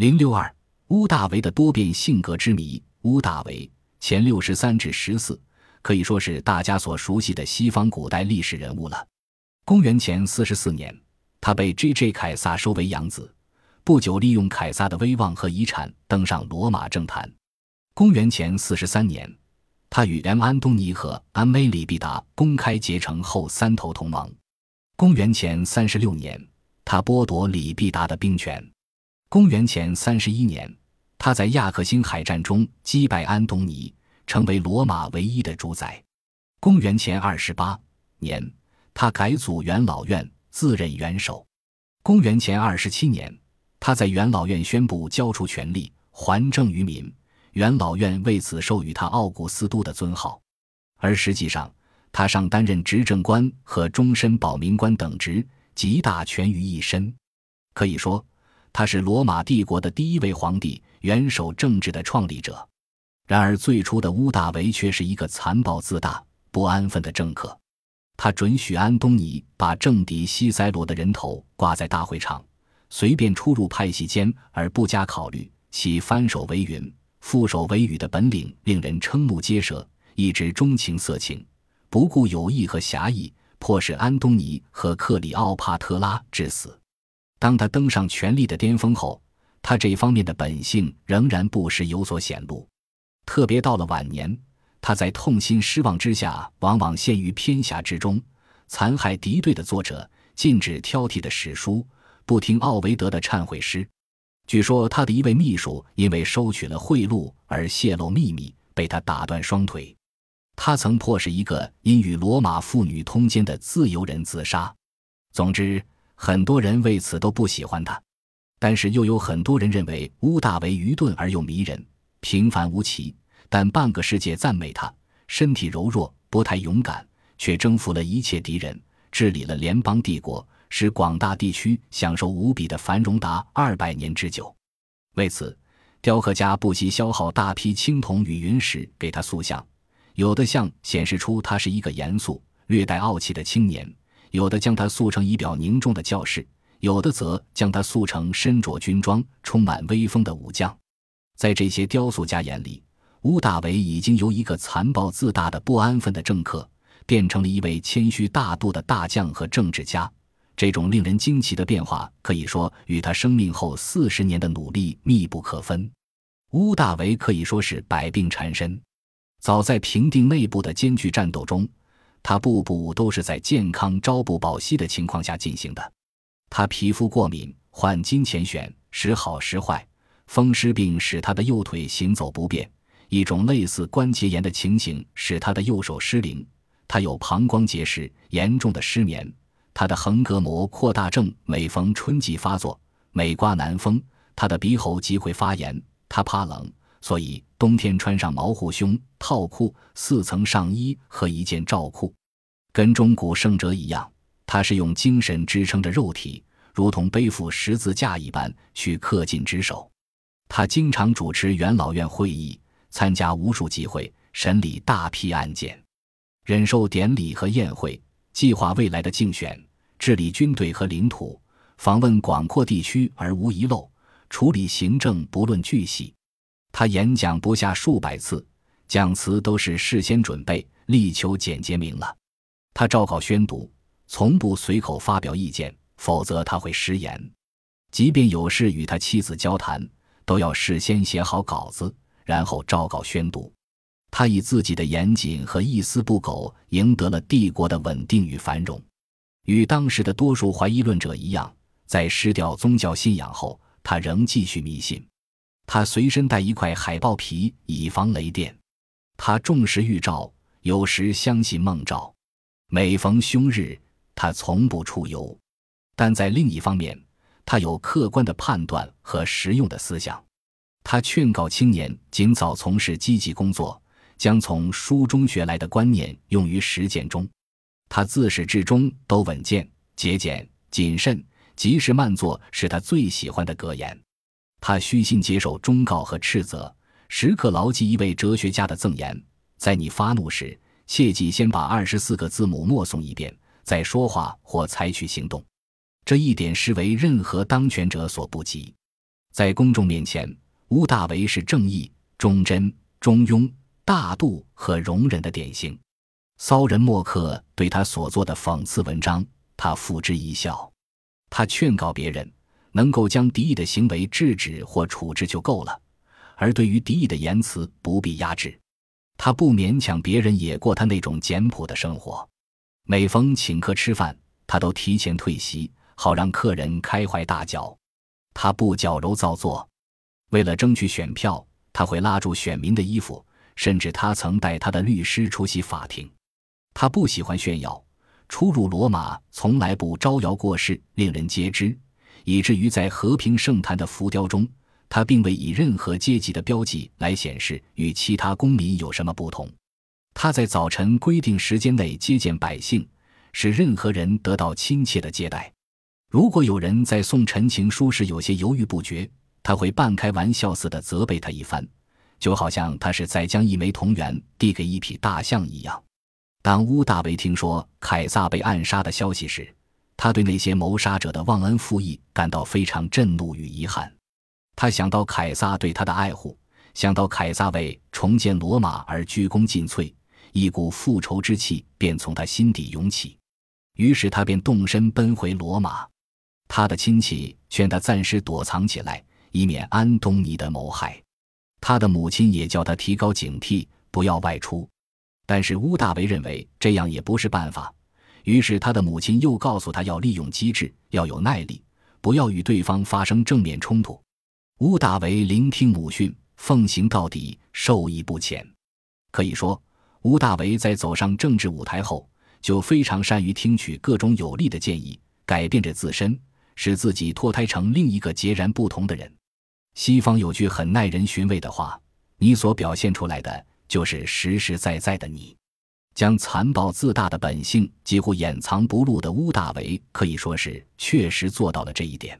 零六二，屋大维的多变性格之谜。屋大维前六十三至十四，可以说是大家所熟悉的西方古代历史人物了。公元前四十四年，他被 J.J. 凯撒收为养子，不久利用凯撒的威望和遗产登上罗马政坛。公元前四十三年，他与 M. 安东尼和安梅里必达公开结成后三头同盟。公元前三十六年，他剥夺李必达的兵权。公元前三十一年，他在亚克星海战中击败安东尼，成为罗马唯一的主宰。公元前二十八年，他改组元老院，自任元首。公元前二十七年，他在元老院宣布交出权力，还政于民。元老院为此授予他奥古斯都的尊号，而实际上，他上担任执政官和终身保民官等职，集大权于一身。可以说。他是罗马帝国的第一位皇帝，元首政治的创立者。然而，最初的屋大维却是一个残暴自大、不安分的政客。他准许安东尼把政敌西塞罗的人头挂在大会场，随便出入派系间而不加考虑。其翻手为云、覆手为雨的本领令人瞠目结舌。一直钟情色情，不顾友谊和侠义，迫使安东尼和克里奥帕特拉致死。当他登上权力的巅峰后，他这方面的本性仍然不时有所显露。特别到了晚年，他在痛心失望之下，往往陷于偏狭之中，残害敌对的作者，禁止挑剔的史书，不听奥维德的忏悔诗。据说他的一位秘书因为收取了贿赂而泄露秘密，被他打断双腿。他曾迫使一个因与罗马妇女通奸的自由人自杀。总之。很多人为此都不喜欢他，但是又有很多人认为乌大维愚钝而又迷人，平凡无奇。但半个世界赞美他身体柔弱，不太勇敢，却征服了一切敌人，治理了联邦帝国，使广大地区享受无比的繁荣达二百年之久。为此，雕刻家不惜消耗大批青铜与云石给他塑像，有的像显示出他是一个严肃、略带傲气的青年。有的将他塑成仪表凝重的教士，有的则将他塑成身着军装、充满威风的武将。在这些雕塑家眼里，乌大维已经由一个残暴自大的不安分的政客，变成了一位谦虚大度的大将和政治家。这种令人惊奇的变化，可以说与他生命后四十年的努力密不可分。乌大维可以说是百病缠身，早在平定内部的艰巨战斗中。他步步都是在健康、朝不保夕的情况下进行的。他皮肤过敏，患金钱癣，时好时坏。风湿病使他的右腿行走不便，一种类似关节炎的情形使他的右手失灵。他有膀胱结石，严重的失眠。他的横膈膜扩大症每逢春季发作，每刮南风，他的鼻喉即会发炎。他怕冷。所以冬天穿上毛护胸套裤、四层上衣和一件罩裤，跟中古圣哲一样，他是用精神支撑着肉体，如同背负十字架一般去恪尽职守。他经常主持元老院会议，参加无数集会，审理大批案件，忍受典礼和宴会，计划未来的竞选，治理军队和领土，访问广阔地区而无遗漏，处理行政不论巨细。他演讲不下数百次，讲词都是事先准备，力求简洁明了。他照稿宣读，从不随口发表意见，否则他会失言。即便有事与他妻子交谈，都要事先写好稿子，然后照稿宣读。他以自己的严谨和一丝不苟，赢得了帝国的稳定与繁荣。与当时的多数怀疑论者一样，在失掉宗教信仰后，他仍继续迷信。他随身带一块海豹皮，以防雷电。他重视预兆，有时相信梦兆。每逢凶日，他从不出游。但在另一方面，他有客观的判断和实用的思想。他劝告青年尽早从事积极工作，将从书中学来的观念用于实践中。他自始至终都稳健、节俭、谨慎，及时慢做是他最喜欢的格言。他虚心接受忠告和斥责，时刻牢记一位哲学家的赠言：在你发怒时，切记先把二十四个字母默诵一遍，再说话或采取行动。这一点实为任何当权者所不及。在公众面前，屋大维是正义、忠贞、中庸、大度和容忍的典型。骚人墨客对他所做的讽刺文章，他付之一笑。他劝告别人，能够将敌意的行为制止或处置就够了，而对于敌意的言辞不必压制。他不勉强别人也过他那种简朴的生活。每逢请客吃饭，他都提前退席，好让客人开怀大嚼。他不矫揉造作，为了争取选票，他会拉住选民的衣服，甚至他曾带他的律师出席法庭。他不喜欢炫耀，出入罗马从来不招摇过市，令人皆知，以至于在和平圣坛的浮雕中，他并未以任何阶级的标记来显示与其他公民有什么不同。他在早晨规定时间内接见百姓，使任何人得到亲切的接待。如果有人在送陈情书时有些犹豫不决，他会半开玩笑似的责备他一番，就好像他是在将一枚铜元递给一匹大象一样。当乌大维听说凯撒被暗杀的消息时，他对那些谋杀者的忘恩负义感到非常震怒与遗憾。他想到凯撒对他的爱护，想到凯撒为重建罗马而鞠躬尽瘁，一股复仇之气便从他心底涌起。于是他便动身奔回罗马。他的亲戚劝他暂时躲藏起来，以免安东尼的谋害。他的母亲也叫他提高警惕，不要外出。但是乌大维认为这样也不是办法，于是他的母亲又告诉他要利用机智，要有耐力，不要与对方发生正面冲突。乌大维聆听母训，奉行到底，受益不浅。可以说，乌大维在走上政治舞台后，就非常善于听取各种有利的建议，改变着自身。使自己脱胎成另一个截然不同的人。西方有句很耐人寻味的话：“你所表现出来的，就是实实在在的你。”将残暴自大的本性几乎掩藏不露的乌大维，可以说是确实做到了这一点。